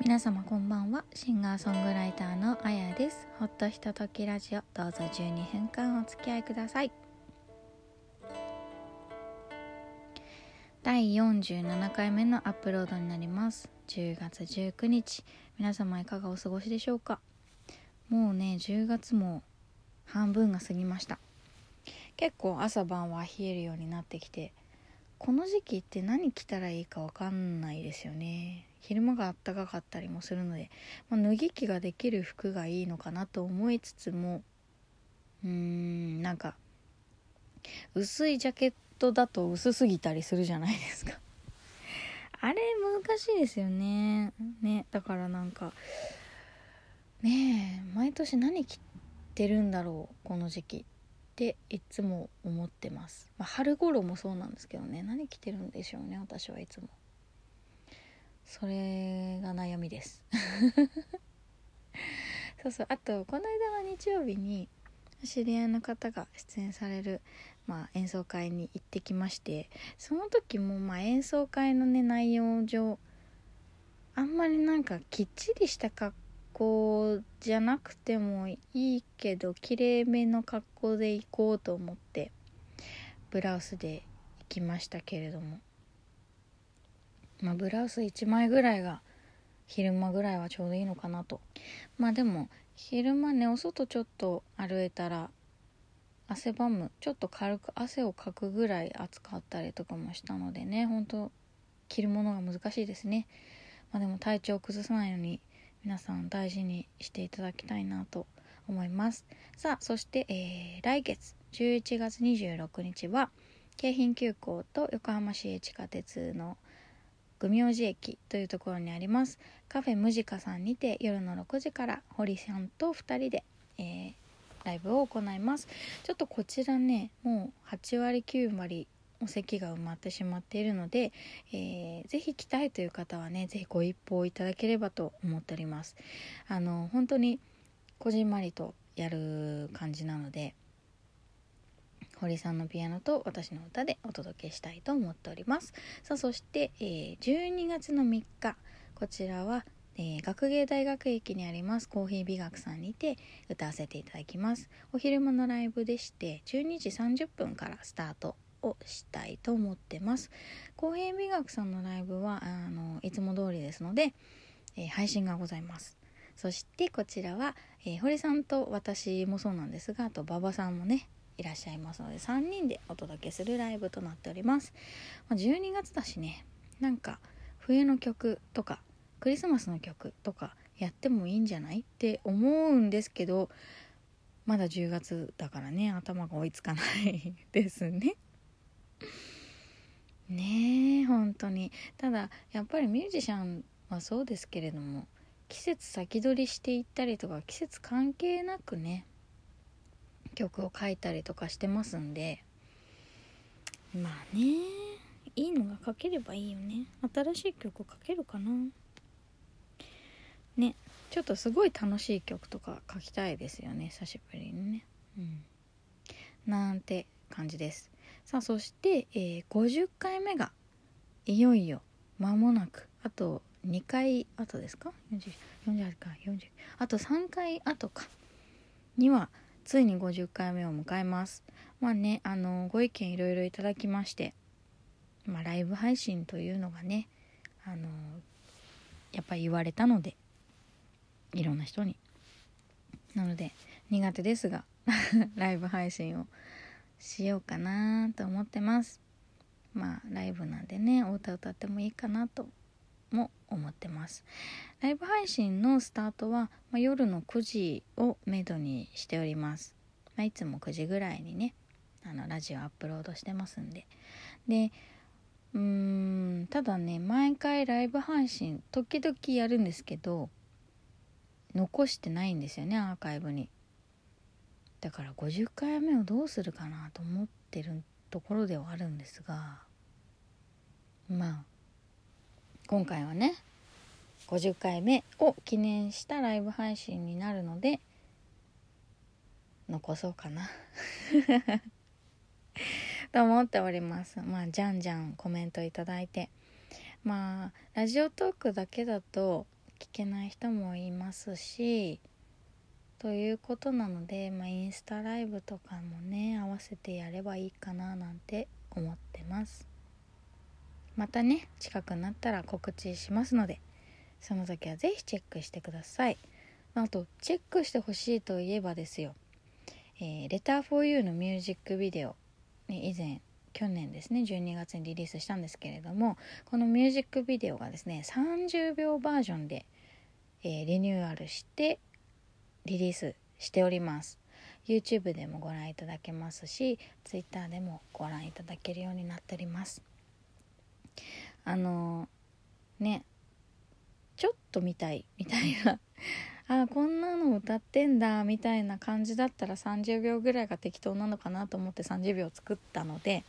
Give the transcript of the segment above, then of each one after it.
皆様こんばんは。シンガーソングライターのあやです。ほっとひとときラジオ。どうぞ12分間お付き合いください。第47回目のアップロードになります。10月19日。皆様いかがお過ごしでしょうか？もうね10月も半分が過ぎました。結構朝晩は冷えるようになってきてこの時期って何着たらいいかわかんないですよね。昼間があったかかったりもするので、まあ、脱ぎ着ができる服がいいのかなと思いつつもうーんなんか薄いジャケットだと薄すぎたりするじゃないですか。あれ難しいですよね。ねだからなんかねえ毎年何着てるんだろうこの時期。っていつも思ってます、まあ、春頃もそうなんですけどね。何着てるんでしょうね私はいつも。それが悩みです。そうそう。あとこの間の日曜日に知り合いの方が出演される、まあ、演奏会に行ってきましてその時もまあ演奏会のね内容上あんまりなんかきっちりした格好じゃなくてもいいけど綺麗めの格好で行こうと思ってブラウスで行きましたけれども。まあ、ブラウス1枚ぐらいが昼間ぐらいはちょうどいいのかなと。まあでも昼間ねお外ちょっと歩いたら汗ばむちょっと軽く汗をかくぐらい暑かったりとかもしたのでねほんと着るものが難しいですね。まあでも体調を崩さないように皆さん大事にしていただきたいなと思います。さあそして、えー、来月11月26日は京浜急行と横浜市営地下鉄のグミ王子駅というところにあります。カフェムジカさんにて夜の6時から堀さんと2人で、えー、ライブを行います。ちょっとこちらねもう8割9割お席が埋まってしまっているので、えー、ぜひ来たいという方はねぜひご一報いただければと思っております。あの本当にこじんまりとやる感じなので堀さんのピアノと私の歌でお届けしたいと思っております。さあそして、えー、12月の3日。こちらは、えー、学芸大学駅にありますコーヒー美学さんにて歌わせていただきます。お昼間のライブでして12時30分からスタートをしたいと思ってます。コーヒー美学さんのライブはあのいつも通りですので、えー、配信がございます。そしてこちらは、えー、堀さんと私もそうなんですがあと馬場さんもねいらっしゃいますので3人でお届けするライブとなっております、まあ、12月だしねなんか冬の曲とかクリスマスの曲とかやってもいいんじゃないって思うんですけどまだ10月だからね頭が追いつかない ですね。ねえ本当に。ただやっぱりミュージシャンはそうですけれども季節先取りしていったりとか季節関係なくね曲を書いたりとかしてますんでまあねいいのが書ければいいよね。新しい曲書けるかな。ねちょっとすごい楽しい曲とか書きたいですよね久しぶりにね。うん。なんて感じです。さあそして、えー、50回目がいよいよ間もなくあと2回後ですか？40回40あと3回後か。にはついに50回目を迎えます。まあねあのご意見いろいろいただきましてまあライブ配信というのがねあのやっぱり言われたのでいろんな人に。なので苦手ですが ライブ配信をしようかなと思ってます。まあライブなんでねお歌歌ってもいいかなとも思ってます。ライブ配信のスタートは、まあ、夜の9時をめどにしております、まあ、いつも9時ぐらいにねあのラジオアップロードしてますんで。でうーんただね毎回ライブ配信時々やるんですけど残してないんですよねアーカイブに。だから50回目をどうするかなと思ってるところではあるんですがまあ今回はね50回目を記念したライブ配信になるので残そうかな。と思っております。まあじゃんじゃんコメントいただいて。まあラジオトークだけだと聞けない人もいますしということなので、まあ、インスタライブとかもね合わせてやればいいかななんて思ってます。またね近くなったら告知しますのでその時は是非チェックしてください。あとチェックしてほしいといえばですよ「えー、レター for You」のミュージックビデオ、ね、以前去年ですね12月にリリースしたんですけれどもこのミュージックビデオがですね30秒バージョンで、えー、リニューアルしてリリースしております。YouTube でもご覧いただけますし Twitter でもご覧いただけるようになっております。あのねちょっと見たいみたいな あこんなの歌ってんだみたいな感じだったら30秒ぐらいが適当なのかなと思って30秒作ったので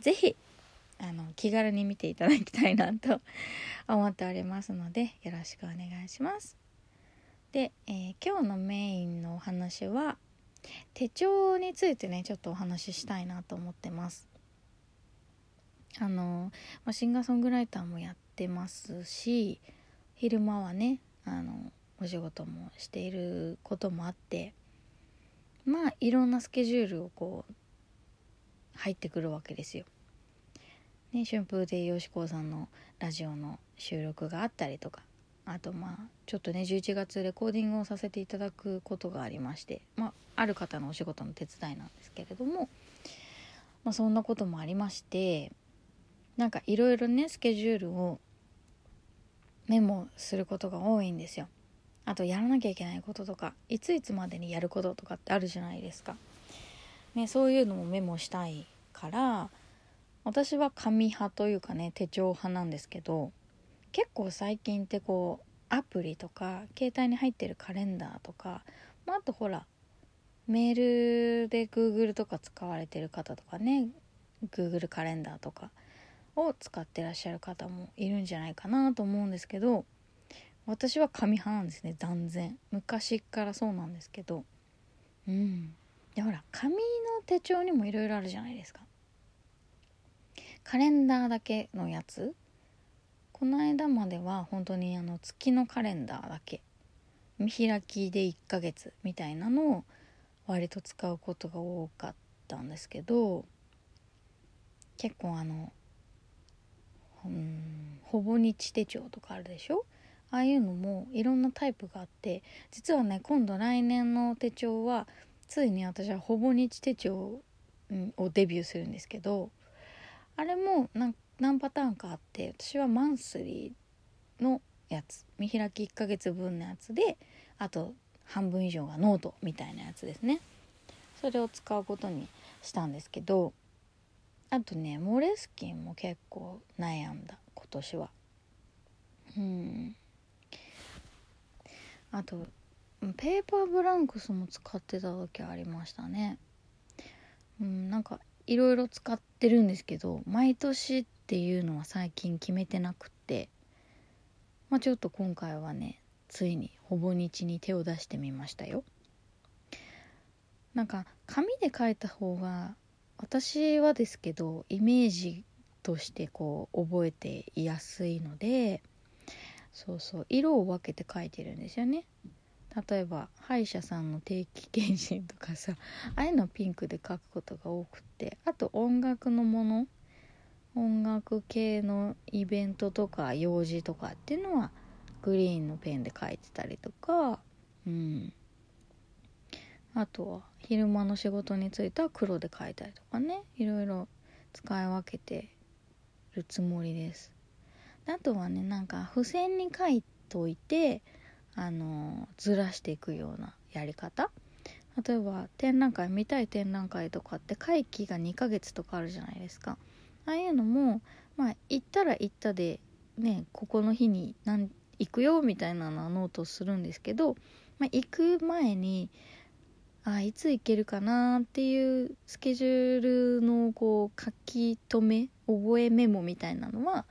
是非あの気軽に見ていただきたいなと思っておりますのでよろしくお願いします。で、えー、今日のメインのお話は手帳についてねちょっとお話ししたいなと思ってます。あの、ま、シンガーソングライターもやってますし昼間はねあのお仕事もしていることもあってまあいろんなスケジュールをこう入ってくるわけですよ。ね、春風亭よしこさんのラジオの収録があったりとかあとまあちょっとね11月レコーディングをさせていただくことがありましてまあある方のお仕事の手伝いなんですけれども、まあ、そんなこともありましてなんかいろいろねスケジュールをメモすることが多いんですよ。あとやらなきゃいけないこととかいついつまでにやることとかってあるじゃないですか。ね、そういうのもメモしたいから私は紙派というかね手帳派なんですけど結構最近ってこうアプリとか携帯に入ってるカレンダーとか、まあ、あとほらメールで Google とか使われてる方とかね Google カレンダーとかを使ってらっしゃる方もいるんじゃないかなと思うんですけど私は紙派なんですね断然。昔からそうなんですけど。うん。でほら紙の手帳にもいろいろあるじゃないですか。カレンダーだけのやつ。この間までは本当にあの月のカレンダーだけ。見開きで1ヶ月みたいなのを割と使うことが多かったんですけど結構あのうん。ほぼ日手帳とかあるでしょ？ああいうのもいろんなタイプがあって実はね今度来年の手帳はついに私はほぼ日手帳をデビューするんですけどあれも何パターンかあって私はマンスリーのやつ見開き1ヶ月分のやつであと半分以上がノートみたいなやつですね。それを使うことにしたんですけどあとねモレスキンも結構悩んだ今年は。うん。あとペーパーブランクスも使ってた時ありましたね。うんなんかいろいろ使ってるんですけど毎年っていうのは最近決めてなくって。まあちょっと今回はねついにほぼ日に手を出してみましたよ。なんか紙で書いた方が私はですけどイメージとしてこう覚えていやすいのでそうそう色を分けて書いてるんですよね。例えば歯医者さんの定期検診とかさ ああいうのピンクで書くことが多くてあと音楽のもの音楽系のイベントとか用事とかっていうのはグリーンのペンで書いてたりとかうん。あとは昼間の仕事については黒で書いたりとかね。いろいろ使い分けてるつもりです。あとはねなんか付箋に書いといてあのずらしていくようなやり方。例えば展覧会見たい展覧会とかって会期が2ヶ月とかあるじゃないですか。ああいうのもまあ行ったら行ったでねここの日に何行くよみたいなのはノートするんですけど、まあ、行く前にあいつ行けるかなっていうスケジュールのこう書き留め覚えメモみたいなのは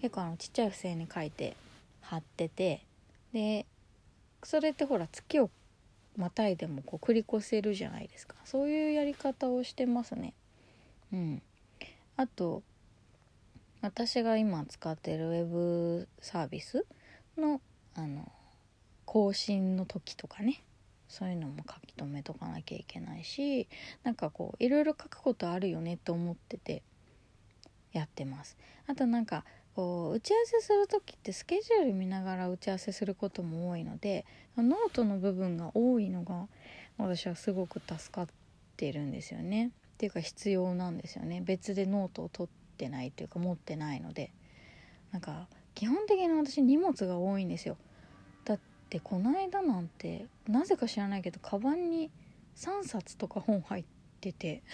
結構あのちっちゃい付箋に書いて貼っててでそれってほら月をまたいでもこう繰り越せるじゃないですか。そういうやり方をしてますね。うん。あと私が今使ってるウェブサービスのあの更新の時とかね。そういうのも書き留めとかなきゃいけないしなんかこういろいろ書くことあるよねと思っててやってます。あとなんかこう打ち合わせする時ってスケジュール見ながら打ち合わせすることも多いのでノートの部分が多いのが私はすごく助かってるんですよね。っていうか必要なんですよね。別でノートを取ってないというか持ってないので。なんか基本的に私荷物が多いんですよ。だってこの間なんてなぜか知らないけどカバンに3冊とか本入ってて。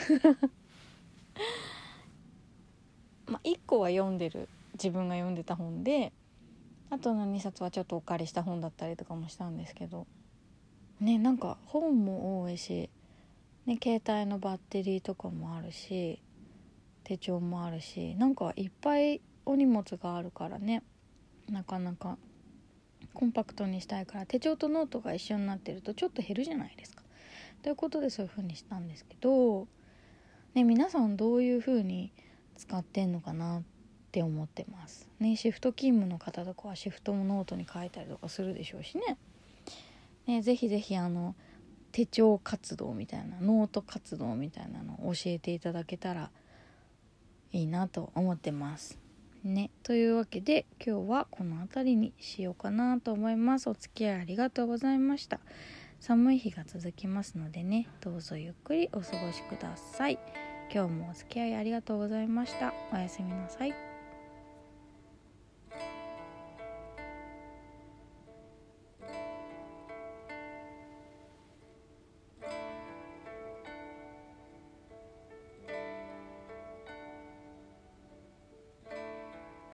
ま1個は読んでる自分が読んでた本であとの2冊はちょっとお借りした本だったりとかもしたんですけど。ねなんか本も多いし、ね、携帯のバッテリーとかもあるし手帳もあるしなんかいっぱいお荷物があるからね。なかなかコンパクトにしたいから手帳とノートが一緒になってるとちょっと減るじゃないですか。ということでそういう風にしたんですけど、ね、皆さんどういう風に使ってんのかなって思ってます。ね、シフト勤務の方とかはシフトもノートに書いたりとかするでしょうしね。ねぜひぜひあの手帳活動みたいなノート活動みたいなのを教えていただけたらいいなと思ってます。ね、というわけで今日はこの辺りにしようかなと思います。お付き合いありがとうございました。寒い日が続きますのでねどうぞゆっくりお過ごしください。今日もお付き合いありがとうございました。おやすみなさい。